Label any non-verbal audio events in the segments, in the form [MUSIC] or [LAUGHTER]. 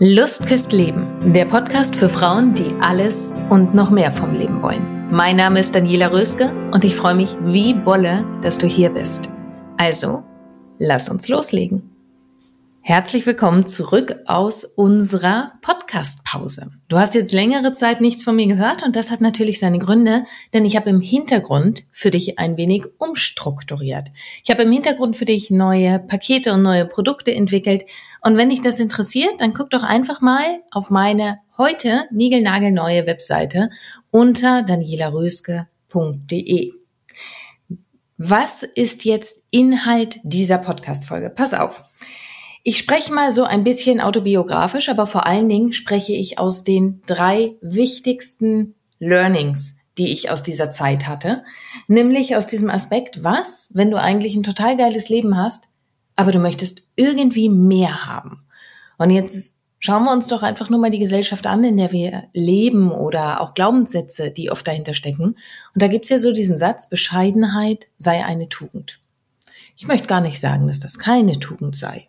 Lust küsst Leben, der Podcast für Frauen, die alles und noch mehr vom Leben wollen. Mein Name ist Daniela Röske und ich freue mich wie Bolle, dass du hier bist. Also, lass uns loslegen. Herzlich willkommen zurück aus unserer Podcast-Pause. Du hast jetzt längere Zeit nichts von mir gehört und das hat natürlich seine Gründe, denn ich habe im Hintergrund für dich ein wenig umstrukturiert. Ich habe im Hintergrund für dich neue Pakete und neue Produkte entwickelt und wenn dich das interessiert, dann guck doch einfach mal auf meine heute niegelnagelneue Webseite unter danielaröske.de. Was ist jetzt Inhalt dieser Podcast-Folge? Pass auf. Ich spreche mal so ein bisschen autobiografisch, aber vor allen Dingen spreche ich aus den drei wichtigsten Learnings, die ich aus dieser Zeit hatte. Nämlich aus diesem Aspekt, was, wenn du eigentlich ein total geiles Leben hast, aber du möchtest irgendwie mehr haben. Und jetzt Schauen wir uns doch einfach nur mal die Gesellschaft an, in der wir leben oder auch Glaubenssätze, die oft dahinter stecken. Und da gibt's ja so diesen Satz, Bescheidenheit sei eine Tugend. Ich möchte gar nicht sagen, dass das keine Tugend sei.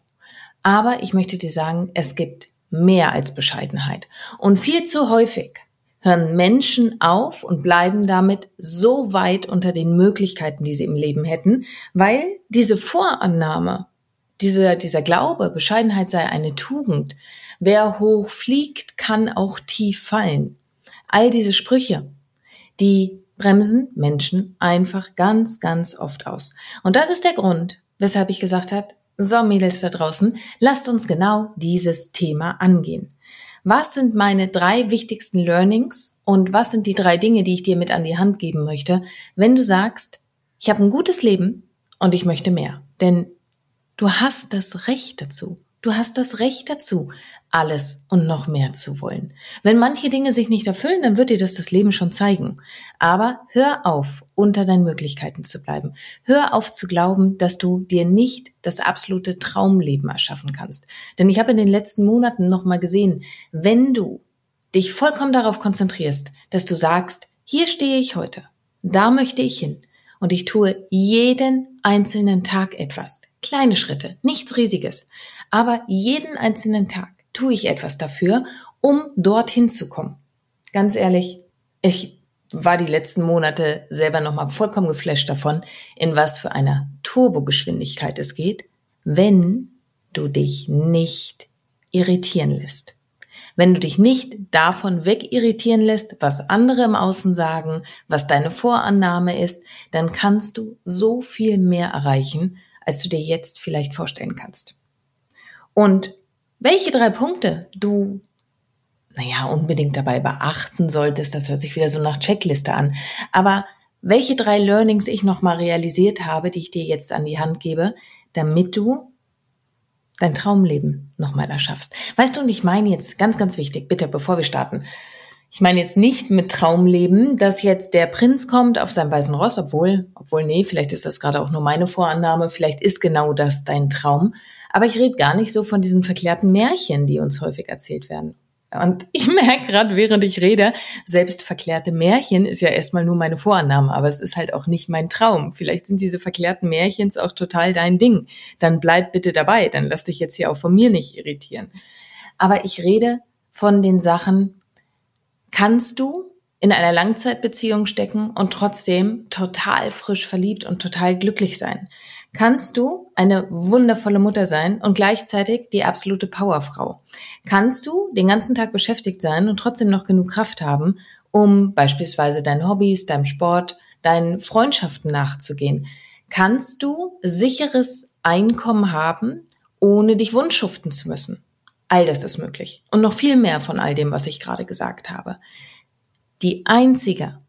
Aber ich möchte dir sagen, es gibt mehr als Bescheidenheit. Und viel zu häufig hören Menschen auf und bleiben damit so weit unter den Möglichkeiten, die sie im Leben hätten, weil diese Vorannahme, dieser, dieser Glaube, Bescheidenheit sei eine Tugend, Wer hoch fliegt, kann auch tief fallen. All diese Sprüche, die bremsen Menschen einfach ganz, ganz oft aus. Und das ist der Grund, weshalb ich gesagt habe, so Mädels da draußen, lasst uns genau dieses Thema angehen. Was sind meine drei wichtigsten Learnings und was sind die drei Dinge, die ich dir mit an die Hand geben möchte, wenn du sagst, ich habe ein gutes Leben und ich möchte mehr. Denn du hast das Recht dazu. Du hast das Recht dazu, alles und noch mehr zu wollen. Wenn manche Dinge sich nicht erfüllen, dann wird dir das das Leben schon zeigen. Aber hör auf, unter deinen Möglichkeiten zu bleiben. Hör auf zu glauben, dass du dir nicht das absolute Traumleben erschaffen kannst. Denn ich habe in den letzten Monaten nochmal gesehen, wenn du dich vollkommen darauf konzentrierst, dass du sagst, hier stehe ich heute, da möchte ich hin und ich tue jeden einzelnen Tag etwas. Kleine Schritte, nichts Riesiges aber jeden einzelnen Tag tue ich etwas dafür, um dorthin zu kommen. Ganz ehrlich, ich war die letzten Monate selber nochmal vollkommen geflasht davon, in was für einer Turbogeschwindigkeit es geht, wenn du dich nicht irritieren lässt. Wenn du dich nicht davon wegirritieren lässt, was andere im Außen sagen, was deine Vorannahme ist, dann kannst du so viel mehr erreichen, als du dir jetzt vielleicht vorstellen kannst. Und welche drei Punkte du, naja, unbedingt dabei beachten solltest, das hört sich wieder so nach Checkliste an, aber welche drei Learnings ich nochmal realisiert habe, die ich dir jetzt an die Hand gebe, damit du dein Traumleben nochmal erschaffst. Weißt du, und ich meine jetzt ganz, ganz wichtig, bitte, bevor wir starten, ich meine jetzt nicht mit Traumleben, dass jetzt der Prinz kommt auf seinem weißen Ross, obwohl, obwohl, nee, vielleicht ist das gerade auch nur meine Vorannahme, vielleicht ist genau das dein Traum. Aber ich rede gar nicht so von diesen verklärten Märchen, die uns häufig erzählt werden. Und ich merke gerade, während ich rede, selbst verklärte Märchen ist ja erstmal nur meine Vorannahme, aber es ist halt auch nicht mein Traum. Vielleicht sind diese verklärten Märchens auch total dein Ding. Dann bleib bitte dabei, dann lass dich jetzt hier auch von mir nicht irritieren. Aber ich rede von den Sachen, kannst du in einer Langzeitbeziehung stecken und trotzdem total frisch verliebt und total glücklich sein? Kannst du eine wundervolle Mutter sein und gleichzeitig die absolute Powerfrau? Kannst du den ganzen Tag beschäftigt sein und trotzdem noch genug Kraft haben, um beispielsweise deinen Hobbys, deinem Sport, deinen Freundschaften nachzugehen? Kannst du sicheres Einkommen haben, ohne dich wundschuften zu müssen? All das ist möglich. Und noch viel mehr von all dem, was ich gerade gesagt habe. Die einzige,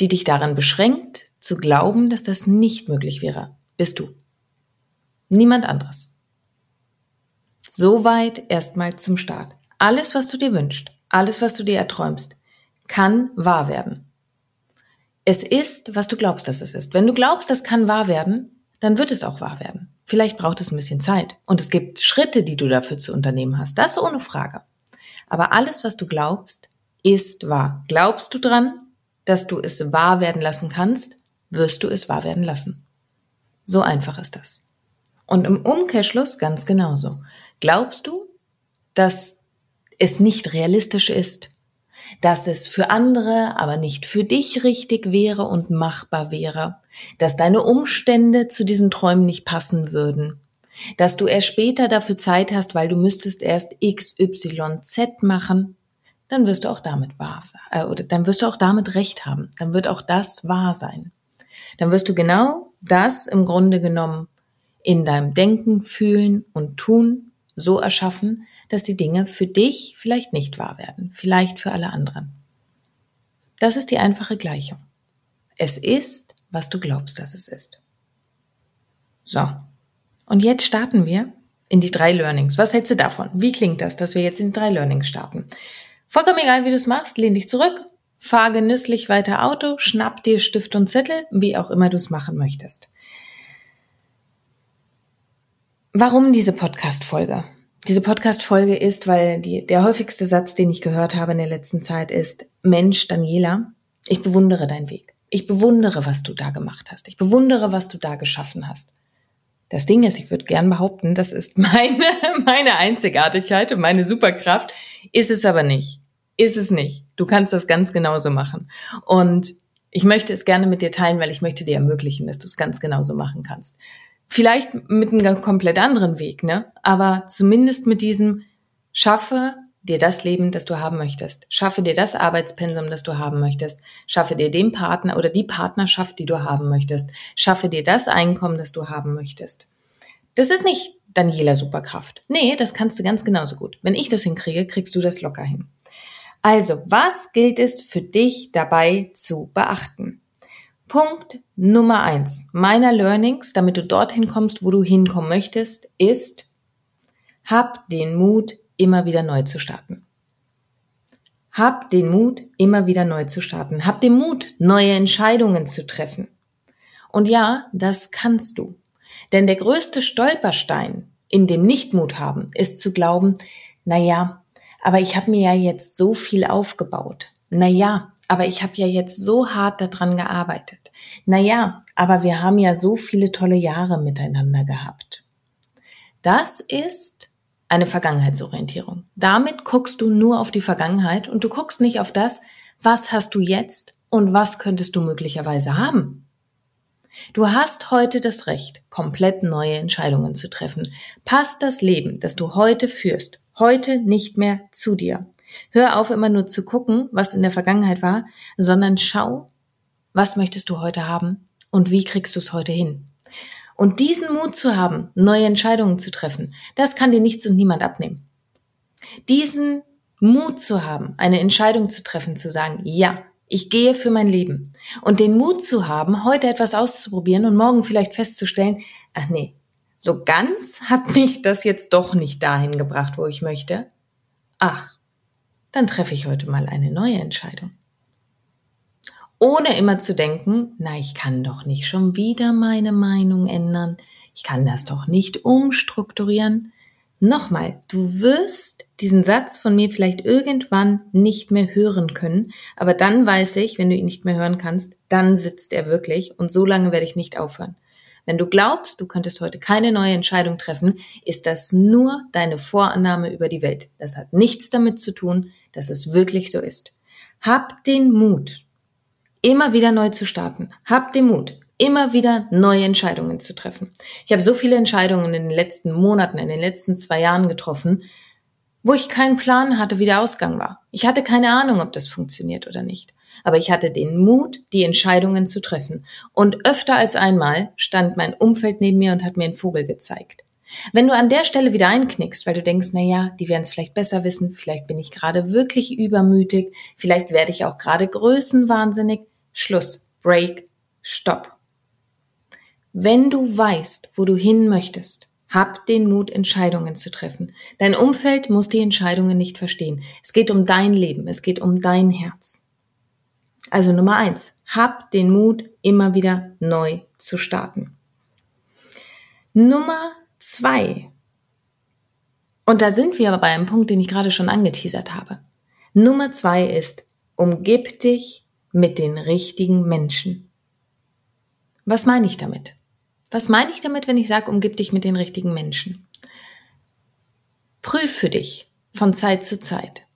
die dich daran beschränkt, zu glauben, dass das nicht möglich wäre, bist du. Niemand anderes. Soweit erstmal zum Start. Alles, was du dir wünschst, alles, was du dir erträumst, kann wahr werden. Es ist, was du glaubst, dass es ist. Wenn du glaubst, das kann wahr werden, dann wird es auch wahr werden. Vielleicht braucht es ein bisschen Zeit. Und es gibt Schritte, die du dafür zu unternehmen hast. Das ohne Frage. Aber alles, was du glaubst, ist wahr. Glaubst du dran, dass du es wahr werden lassen kannst, wirst du es wahr werden lassen. So einfach ist das. Und im Umkehrschluss ganz genauso. Glaubst du, dass es nicht realistisch ist, dass es für andere, aber nicht für dich richtig wäre und machbar wäre, dass deine Umstände zu diesen Träumen nicht passen würden, dass du erst später dafür Zeit hast, weil du müsstest erst X, Y, Z machen, dann wirst du auch damit wahr sein, äh, oder dann wirst du auch damit recht haben. Dann wird auch das wahr sein. Dann wirst du genau das im Grunde genommen in deinem Denken, Fühlen und Tun so erschaffen, dass die Dinge für dich vielleicht nicht wahr werden, vielleicht für alle anderen. Das ist die einfache Gleichung. Es ist, was du glaubst, dass es ist. So. Und jetzt starten wir in die drei Learnings. Was hältst du davon? Wie klingt das, dass wir jetzt in die drei Learnings starten? Vollkommen egal, wie du es machst, lehn dich zurück, fahr genüsslich weiter Auto, schnapp dir Stift und Zettel, wie auch immer du es machen möchtest. Warum diese Podcast-Folge? Diese Podcast-Folge ist, weil die, der häufigste Satz, den ich gehört habe in der letzten Zeit ist, Mensch, Daniela, ich bewundere deinen Weg. Ich bewundere, was du da gemacht hast. Ich bewundere, was du da geschaffen hast. Das Ding ist, ich würde gern behaupten, das ist meine, [LAUGHS] meine Einzigartigkeit und meine Superkraft. Ist es aber nicht. Ist es nicht. Du kannst das ganz genauso machen. Und ich möchte es gerne mit dir teilen, weil ich möchte dir ermöglichen, dass du es ganz genauso machen kannst. Vielleicht mit einem komplett anderen Weg, ne? Aber zumindest mit diesem schaffe dir das Leben, das du haben möchtest. Schaffe dir das Arbeitspensum, das du haben möchtest. Schaffe dir den Partner oder die Partnerschaft, die du haben möchtest. Schaffe dir das Einkommen, das du haben möchtest. Das ist nicht Daniela Superkraft. Nee, das kannst du ganz genauso gut. Wenn ich das hinkriege, kriegst du das locker hin. Also, was gilt es für dich dabei zu beachten? Punkt Nummer eins meiner Learnings, damit du dorthin kommst, wo du hinkommen möchtest, ist, hab den Mut, immer wieder neu zu starten. Hab den Mut, immer wieder neu zu starten. Hab den Mut, neue Entscheidungen zu treffen. Und ja, das kannst du. Denn der größte Stolperstein in dem Nichtmut haben ist zu glauben, na ja, aber ich habe mir ja jetzt so viel aufgebaut. Na ja, aber ich habe ja jetzt so hart daran gearbeitet. Naja, aber wir haben ja so viele tolle Jahre miteinander gehabt. Das ist eine Vergangenheitsorientierung. Damit guckst du nur auf die Vergangenheit und du guckst nicht auf das, was hast du jetzt und was könntest du möglicherweise haben. Du hast heute das Recht, komplett neue Entscheidungen zu treffen. Passt das Leben, das du heute führst, heute nicht mehr zu dir. Hör auf, immer nur zu gucken, was in der Vergangenheit war, sondern schau, was möchtest du heute haben und wie kriegst du es heute hin? Und diesen Mut zu haben, neue Entscheidungen zu treffen, das kann dir nichts und niemand abnehmen. Diesen Mut zu haben, eine Entscheidung zu treffen, zu sagen, ja, ich gehe für mein Leben. Und den Mut zu haben, heute etwas auszuprobieren und morgen vielleicht festzustellen, ach nee, so ganz hat mich das jetzt doch nicht dahin gebracht, wo ich möchte. Ach, dann treffe ich heute mal eine neue Entscheidung ohne immer zu denken, na, ich kann doch nicht schon wieder meine Meinung ändern, ich kann das doch nicht umstrukturieren. Nochmal, du wirst diesen Satz von mir vielleicht irgendwann nicht mehr hören können, aber dann weiß ich, wenn du ihn nicht mehr hören kannst, dann sitzt er wirklich und so lange werde ich nicht aufhören. Wenn du glaubst, du könntest heute keine neue Entscheidung treffen, ist das nur deine Vorannahme über die Welt. Das hat nichts damit zu tun, dass es wirklich so ist. Hab den Mut, immer wieder neu zu starten. Hab den Mut, immer wieder neue Entscheidungen zu treffen. Ich habe so viele Entscheidungen in den letzten Monaten, in den letzten zwei Jahren getroffen, wo ich keinen Plan hatte, wie der Ausgang war. Ich hatte keine Ahnung, ob das funktioniert oder nicht. Aber ich hatte den Mut, die Entscheidungen zu treffen. Und öfter als einmal stand mein Umfeld neben mir und hat mir einen Vogel gezeigt. Wenn du an der Stelle wieder einknickst, weil du denkst, na ja, die werden es vielleicht besser wissen, vielleicht bin ich gerade wirklich übermütig, vielleicht werde ich auch gerade größenwahnsinnig, Schluss, Break, Stopp. Wenn du weißt, wo du hin möchtest, hab den Mut, Entscheidungen zu treffen. Dein Umfeld muss die Entscheidungen nicht verstehen. Es geht um dein Leben, es geht um dein Herz. Also Nummer eins, hab den Mut, immer wieder neu zu starten. Nummer zwei, und da sind wir aber bei einem Punkt, den ich gerade schon angeteasert habe. Nummer zwei ist, umgib dich mit den richtigen Menschen. Was meine ich damit? Was meine ich damit, wenn ich sage, umgib dich mit den richtigen Menschen? Prüf für dich von Zeit zu Zeit.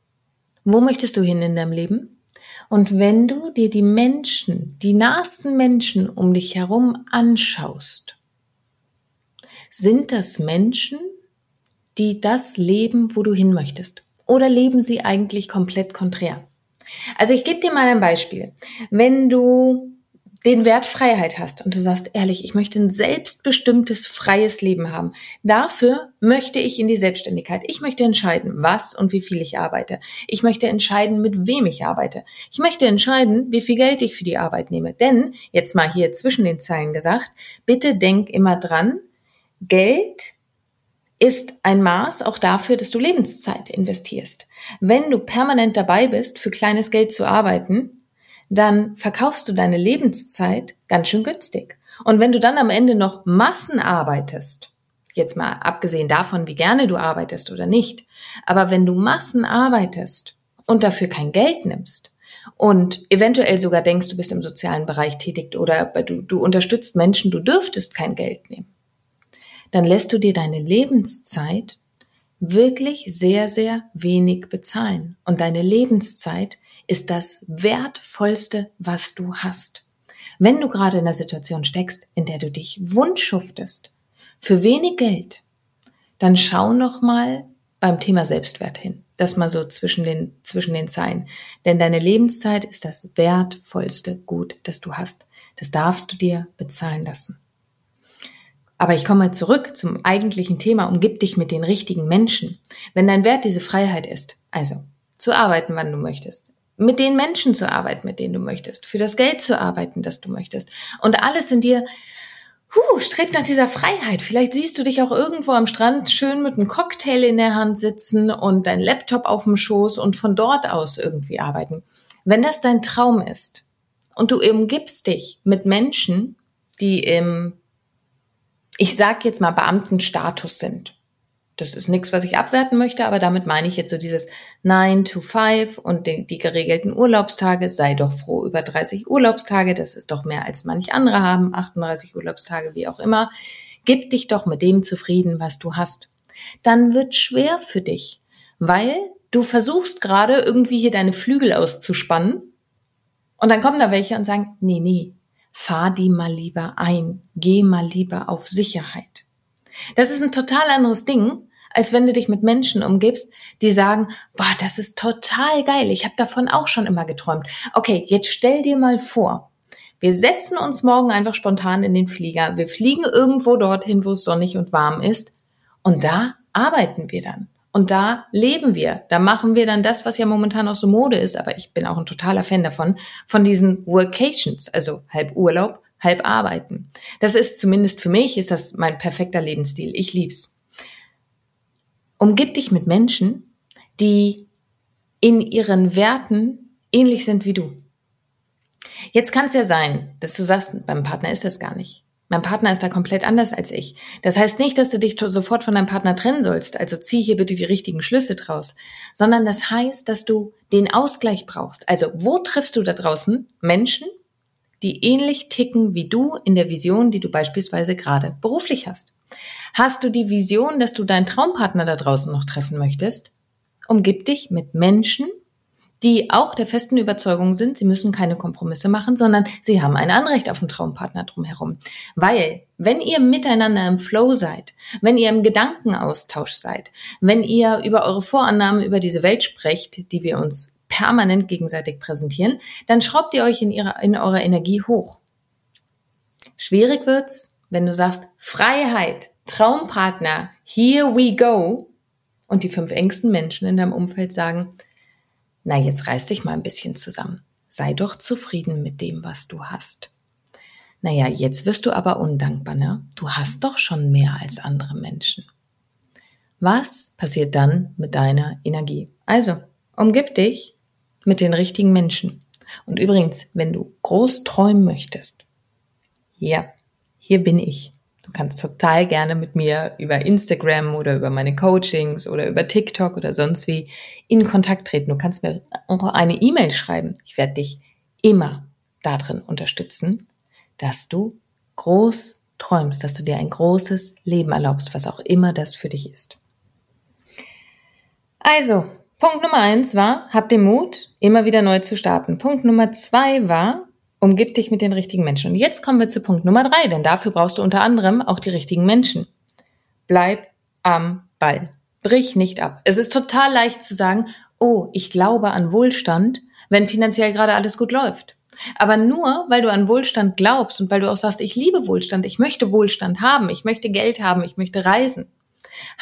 Wo möchtest du hin in deinem Leben? Und wenn du dir die Menschen, die nahesten Menschen um dich herum anschaust, sind das Menschen, die das leben, wo du hin möchtest? Oder leben sie eigentlich komplett konträr? Also ich gebe dir mal ein Beispiel. Wenn du den Wert Freiheit hast und du sagst ehrlich, ich möchte ein selbstbestimmtes, freies Leben haben. Dafür möchte ich in die Selbstständigkeit. Ich möchte entscheiden, was und wie viel ich arbeite. Ich möchte entscheiden, mit wem ich arbeite. Ich möchte entscheiden, wie viel Geld ich für die Arbeit nehme. Denn, jetzt mal hier zwischen den Zeilen gesagt, bitte denk immer dran, Geld ist ein Maß auch dafür, dass du Lebenszeit investierst. Wenn du permanent dabei bist, für kleines Geld zu arbeiten, dann verkaufst du deine Lebenszeit ganz schön günstig. Und wenn du dann am Ende noch Massen arbeitest, jetzt mal abgesehen davon, wie gerne du arbeitest oder nicht, aber wenn du Massen arbeitest und dafür kein Geld nimmst und eventuell sogar denkst, du bist im sozialen Bereich tätig oder du, du unterstützt Menschen, du dürftest kein Geld nehmen, dann lässt du dir deine Lebenszeit wirklich sehr, sehr wenig bezahlen. Und deine Lebenszeit ist das Wertvollste, was du hast. Wenn du gerade in einer Situation steckst, in der du dich wundschuftest, für wenig Geld, dann schau noch mal beim Thema Selbstwert hin. Das mal so zwischen den, zwischen den Zeilen. Denn deine Lebenszeit ist das wertvollste Gut, das du hast. Das darfst du dir bezahlen lassen. Aber ich komme mal zurück zum eigentlichen Thema. Umgib dich mit den richtigen Menschen. Wenn dein Wert diese Freiheit ist, also zu arbeiten, wann du möchtest, mit den Menschen zu arbeiten, mit denen du möchtest, für das Geld zu arbeiten, das du möchtest. Und alles in dir, huh, strebt nach dieser Freiheit. Vielleicht siehst du dich auch irgendwo am Strand schön mit einem Cocktail in der Hand sitzen und dein Laptop auf dem Schoß und von dort aus irgendwie arbeiten. Wenn das dein Traum ist und du eben gibst dich mit Menschen, die im, ich sag jetzt mal Beamtenstatus sind, das ist nichts, was ich abwerten möchte, aber damit meine ich jetzt so dieses 9 to 5 und die, die, geregelten Urlaubstage. Sei doch froh über 30 Urlaubstage, das ist doch mehr als manch andere haben, 38 Urlaubstage, wie auch immer. Gib dich doch mit dem zufrieden, was du hast. Dann wird schwer für dich, weil du versuchst gerade irgendwie hier deine Flügel auszuspannen und dann kommen da welche und sagen, nee, nee, fahr die mal lieber ein, geh mal lieber auf Sicherheit. Das ist ein total anderes Ding, als wenn du dich mit Menschen umgibst, die sagen, boah, das ist total geil, ich habe davon auch schon immer geträumt. Okay, jetzt stell dir mal vor, wir setzen uns morgen einfach spontan in den Flieger, wir fliegen irgendwo dorthin, wo es sonnig und warm ist und da arbeiten wir dann. Und da leben wir, da machen wir dann das, was ja momentan auch so Mode ist, aber ich bin auch ein totaler Fan davon, von diesen Workations, also halb Urlaub, halb arbeiten. Das ist zumindest für mich, ist das mein perfekter Lebensstil. Ich lieb's. Umgib dich mit Menschen, die in ihren Werten ähnlich sind wie du. Jetzt kann es ja sein, dass du sagst, beim Partner ist das gar nicht. Mein Partner ist da komplett anders als ich. Das heißt nicht, dass du dich sofort von deinem Partner trennen sollst, also zieh hier bitte die richtigen Schlüsse draus, sondern das heißt, dass du den Ausgleich brauchst. Also wo triffst du da draußen Menschen, die ähnlich ticken wie du in der Vision, die du beispielsweise gerade beruflich hast? Hast du die Vision, dass du deinen Traumpartner da draußen noch treffen möchtest? Umgib dich mit Menschen, die auch der festen Überzeugung sind, sie müssen keine Kompromisse machen, sondern sie haben ein Anrecht auf einen Traumpartner drumherum. Weil, wenn ihr miteinander im Flow seid, wenn ihr im Gedankenaustausch seid, wenn ihr über eure Vorannahmen über diese Welt sprecht, die wir uns permanent gegenseitig präsentieren, dann schraubt ihr euch in, ihrer, in eurer Energie hoch. Schwierig wird's, wenn du sagst, Freiheit, Traumpartner, here we go, und die fünf engsten Menschen in deinem Umfeld sagen, na, jetzt reiß dich mal ein bisschen zusammen. Sei doch zufrieden mit dem, was du hast. Naja, jetzt wirst du aber undankbar, ne? Du hast doch schon mehr als andere Menschen. Was passiert dann mit deiner Energie? Also, umgib dich mit den richtigen Menschen. Und übrigens, wenn du groß träumen möchtest, ja, hier bin ich. Du kannst total gerne mit mir über Instagram oder über meine Coachings oder über TikTok oder sonst wie in Kontakt treten. Du kannst mir auch eine E-Mail schreiben. Ich werde dich immer darin unterstützen, dass du groß träumst, dass du dir ein großes Leben erlaubst, was auch immer das für dich ist. Also, Punkt Nummer eins war, hab den Mut, immer wieder neu zu starten. Punkt Nummer zwei war, Umgib dich mit den richtigen Menschen. Und jetzt kommen wir zu Punkt Nummer drei, denn dafür brauchst du unter anderem auch die richtigen Menschen. Bleib am Ball. Brich nicht ab. Es ist total leicht zu sagen, oh, ich glaube an Wohlstand, wenn finanziell gerade alles gut läuft. Aber nur, weil du an Wohlstand glaubst und weil du auch sagst, ich liebe Wohlstand, ich möchte Wohlstand haben, ich möchte Geld haben, ich möchte reisen,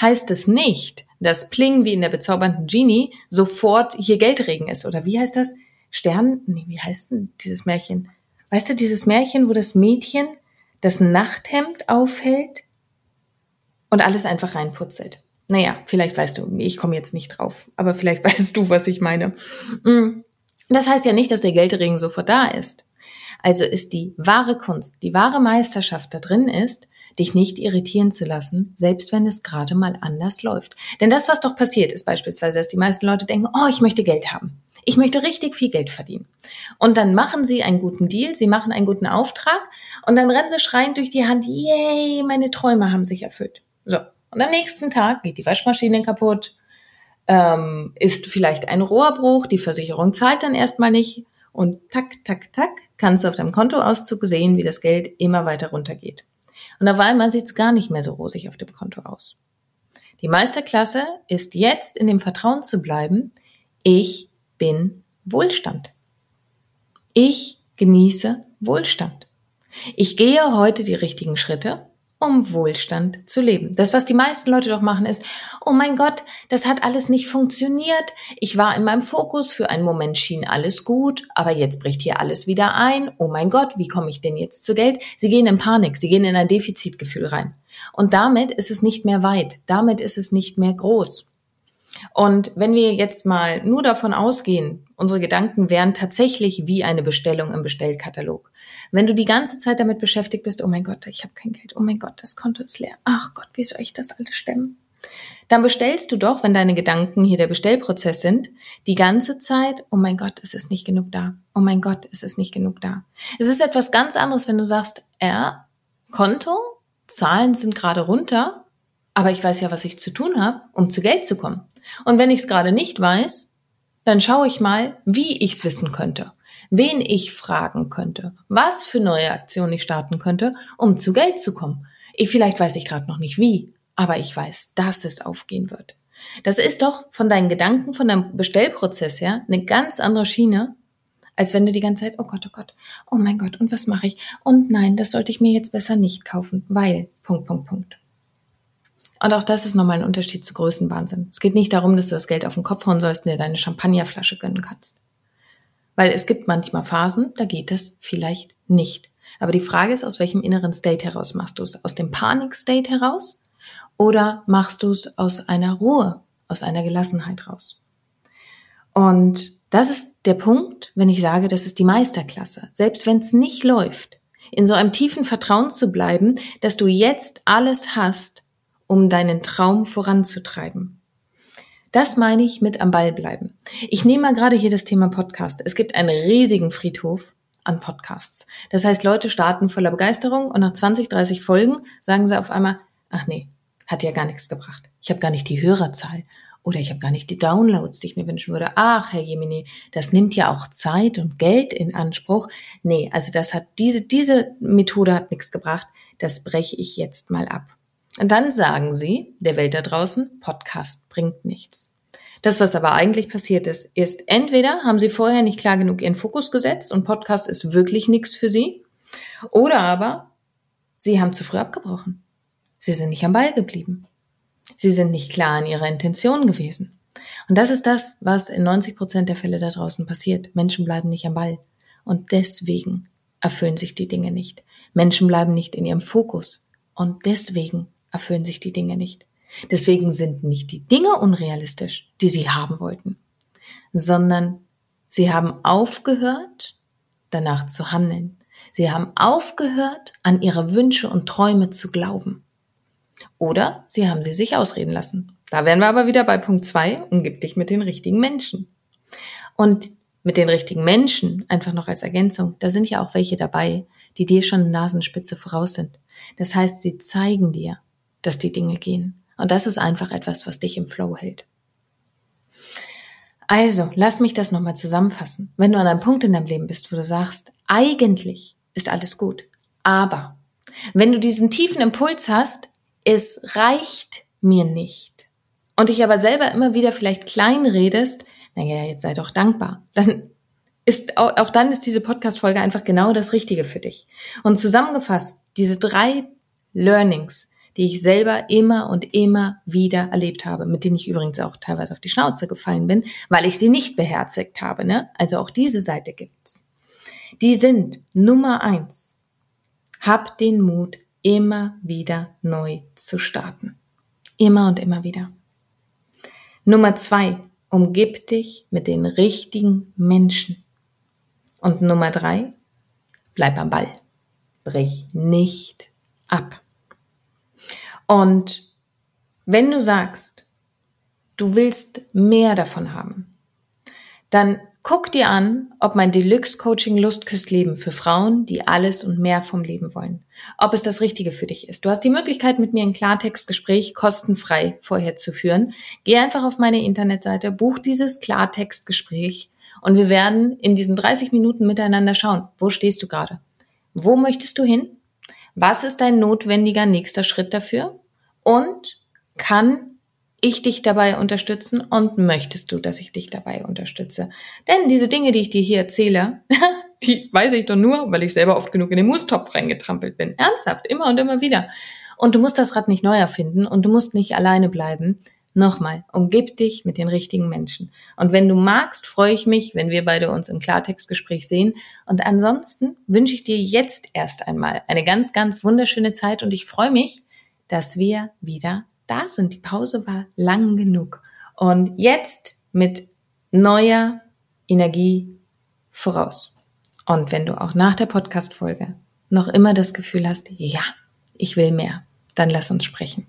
heißt es nicht, dass Pling wie in der bezaubernden Genie sofort hier Geldregen ist. Oder wie heißt das? Stern, nee, wie heißt denn dieses Märchen? Weißt du, dieses Märchen, wo das Mädchen das Nachthemd aufhält und alles einfach reinputzelt. Naja, vielleicht weißt du, ich komme jetzt nicht drauf, aber vielleicht [LAUGHS] weißt du, was ich meine. Mm. Das heißt ja nicht, dass der Geldregen sofort da ist. Also ist die wahre Kunst, die wahre Meisterschaft da drin ist, dich nicht irritieren zu lassen, selbst wenn es gerade mal anders läuft. Denn das, was doch passiert, ist beispielsweise, dass die meisten Leute denken, oh, ich möchte Geld haben. Ich möchte richtig viel Geld verdienen. Und dann machen sie einen guten Deal, sie machen einen guten Auftrag und dann rennen sie schreiend durch die Hand, yay, meine Träume haben sich erfüllt. So. Und am nächsten Tag geht die Waschmaschine kaputt, ähm, ist vielleicht ein Rohrbruch, die Versicherung zahlt dann erstmal nicht und tak, tak, tak, kannst du auf deinem Kontoauszug sehen, wie das Geld immer weiter runtergeht. Und auf einmal sieht es gar nicht mehr so rosig auf dem Konto aus. Die Meisterklasse ist jetzt in dem Vertrauen zu bleiben, ich bin Wohlstand. Ich genieße Wohlstand. Ich gehe heute die richtigen Schritte, um Wohlstand zu leben. Das, was die meisten Leute doch machen, ist, oh mein Gott, das hat alles nicht funktioniert. Ich war in meinem Fokus, für einen Moment schien alles gut, aber jetzt bricht hier alles wieder ein. Oh mein Gott, wie komme ich denn jetzt zu Geld? Sie gehen in Panik, sie gehen in ein Defizitgefühl rein. Und damit ist es nicht mehr weit, damit ist es nicht mehr groß. Und wenn wir jetzt mal nur davon ausgehen, unsere Gedanken wären tatsächlich wie eine Bestellung im Bestellkatalog. Wenn du die ganze Zeit damit beschäftigt bist, oh mein Gott, ich habe kein Geld, oh mein Gott, das Konto ist leer, ach Gott, wie soll ich das alles stemmen? Dann bestellst du doch, wenn deine Gedanken hier der Bestellprozess sind, die ganze Zeit, oh mein Gott, es ist nicht genug da. Oh mein Gott, es ist nicht genug da. Es ist etwas ganz anderes, wenn du sagst, ja, Konto, Zahlen sind gerade runter, aber ich weiß ja, was ich zu tun habe, um zu Geld zu kommen. Und wenn ich es gerade nicht weiß, dann schaue ich mal, wie ich es wissen könnte, wen ich fragen könnte, was für neue Aktionen ich starten könnte, um zu Geld zu kommen. Ich, vielleicht weiß ich gerade noch nicht wie, aber ich weiß, dass es aufgehen wird. Das ist doch von deinen Gedanken, von deinem Bestellprozess her eine ganz andere Schiene, als wenn du die ganze Zeit, oh Gott, oh Gott, oh mein Gott, und was mache ich? Und nein, das sollte ich mir jetzt besser nicht kaufen, weil, Punkt, Punkt, Punkt. Und auch das ist nochmal ein Unterschied zu Größenwahnsinn. Es geht nicht darum, dass du das Geld auf den Kopf hauen sollst und dir deine Champagnerflasche gönnen kannst. Weil es gibt manchmal Phasen, da geht das vielleicht nicht. Aber die Frage ist, aus welchem inneren State heraus machst du es? Aus dem Panik-State heraus? Oder machst du es aus einer Ruhe, aus einer Gelassenheit raus? Und das ist der Punkt, wenn ich sage, das ist die Meisterklasse. Selbst wenn es nicht läuft, in so einem tiefen Vertrauen zu bleiben, dass du jetzt alles hast, um deinen Traum voranzutreiben. Das meine ich mit am Ball bleiben. Ich nehme mal gerade hier das Thema Podcast. Es gibt einen riesigen Friedhof an Podcasts. Das heißt, Leute starten voller Begeisterung und nach 20, 30 Folgen sagen sie auf einmal, ach nee, hat ja gar nichts gebracht. Ich habe gar nicht die Hörerzahl oder ich habe gar nicht die Downloads, die ich mir wünschen würde. Ach, Herr Jemini, das nimmt ja auch Zeit und Geld in Anspruch. Nee, also das hat diese diese Methode hat nichts gebracht. Das breche ich jetzt mal ab. Und dann sagen sie der Welt da draußen, Podcast bringt nichts. Das, was aber eigentlich passiert ist, ist entweder haben sie vorher nicht klar genug ihren Fokus gesetzt und Podcast ist wirklich nichts für sie, oder aber sie haben zu früh abgebrochen. Sie sind nicht am Ball geblieben. Sie sind nicht klar in ihrer Intention gewesen. Und das ist das, was in 90 Prozent der Fälle da draußen passiert. Menschen bleiben nicht am Ball. Und deswegen erfüllen sich die Dinge nicht. Menschen bleiben nicht in ihrem Fokus. Und deswegen erfüllen sich die Dinge nicht. Deswegen sind nicht die Dinge unrealistisch, die sie haben wollten, sondern sie haben aufgehört, danach zu handeln. Sie haben aufgehört, an ihre Wünsche und Träume zu glauben. Oder sie haben sie sich ausreden lassen. Da wären wir aber wieder bei Punkt zwei: umgib dich mit den richtigen Menschen. Und mit den richtigen Menschen, einfach noch als Ergänzung, da sind ja auch welche dabei, die dir schon Nasenspitze voraus sind. Das heißt, sie zeigen dir, dass die Dinge gehen. Und das ist einfach etwas, was dich im Flow hält. Also, lass mich das nochmal zusammenfassen. Wenn du an einem Punkt in deinem Leben bist, wo du sagst, eigentlich ist alles gut, aber wenn du diesen tiefen Impuls hast, es reicht mir nicht, und dich aber selber immer wieder vielleicht klein redest, naja, jetzt sei doch dankbar, dann ist auch, dann ist diese Podcast-Folge einfach genau das Richtige für dich. Und zusammengefasst, diese drei Learnings, die ich selber immer und immer wieder erlebt habe, mit denen ich übrigens auch teilweise auf die Schnauze gefallen bin, weil ich sie nicht beherzigt habe. Ne? Also auch diese Seite gibt's. Die sind Nummer eins. Hab den Mut, immer wieder neu zu starten. Immer und immer wieder. Nummer zwei, umgib dich mit den richtigen Menschen. Und Nummer drei, bleib am Ball. Brich nicht ab. Und wenn du sagst, du willst mehr davon haben, dann guck dir an, ob mein Deluxe Coaching Lust küsst Leben für Frauen, die alles und mehr vom Leben wollen, ob es das Richtige für dich ist. Du hast die Möglichkeit, mit mir ein Klartextgespräch kostenfrei vorher zu führen. Geh einfach auf meine Internetseite, buch dieses Klartextgespräch und wir werden in diesen 30 Minuten miteinander schauen, wo stehst du gerade? Wo möchtest du hin? Was ist dein notwendiger nächster Schritt dafür? Und kann ich dich dabei unterstützen und möchtest du, dass ich dich dabei unterstütze? Denn diese Dinge, die ich dir hier erzähle, [LAUGHS] die weiß ich doch nur, weil ich selber oft genug in den Mustopf reingetrampelt bin. Ernsthaft, immer und immer wieder. Und du musst das Rad nicht neu erfinden und du musst nicht alleine bleiben. Nochmal, umgib dich mit den richtigen Menschen. Und wenn du magst, freue ich mich, wenn wir beide uns im Klartextgespräch sehen. Und ansonsten wünsche ich dir jetzt erst einmal eine ganz, ganz wunderschöne Zeit und ich freue mich, dass wir wieder da sind. Die Pause war lang genug. Und jetzt mit neuer Energie voraus. Und wenn du auch nach der Podcast-Folge noch immer das Gefühl hast, ja, ich will mehr, dann lass uns sprechen.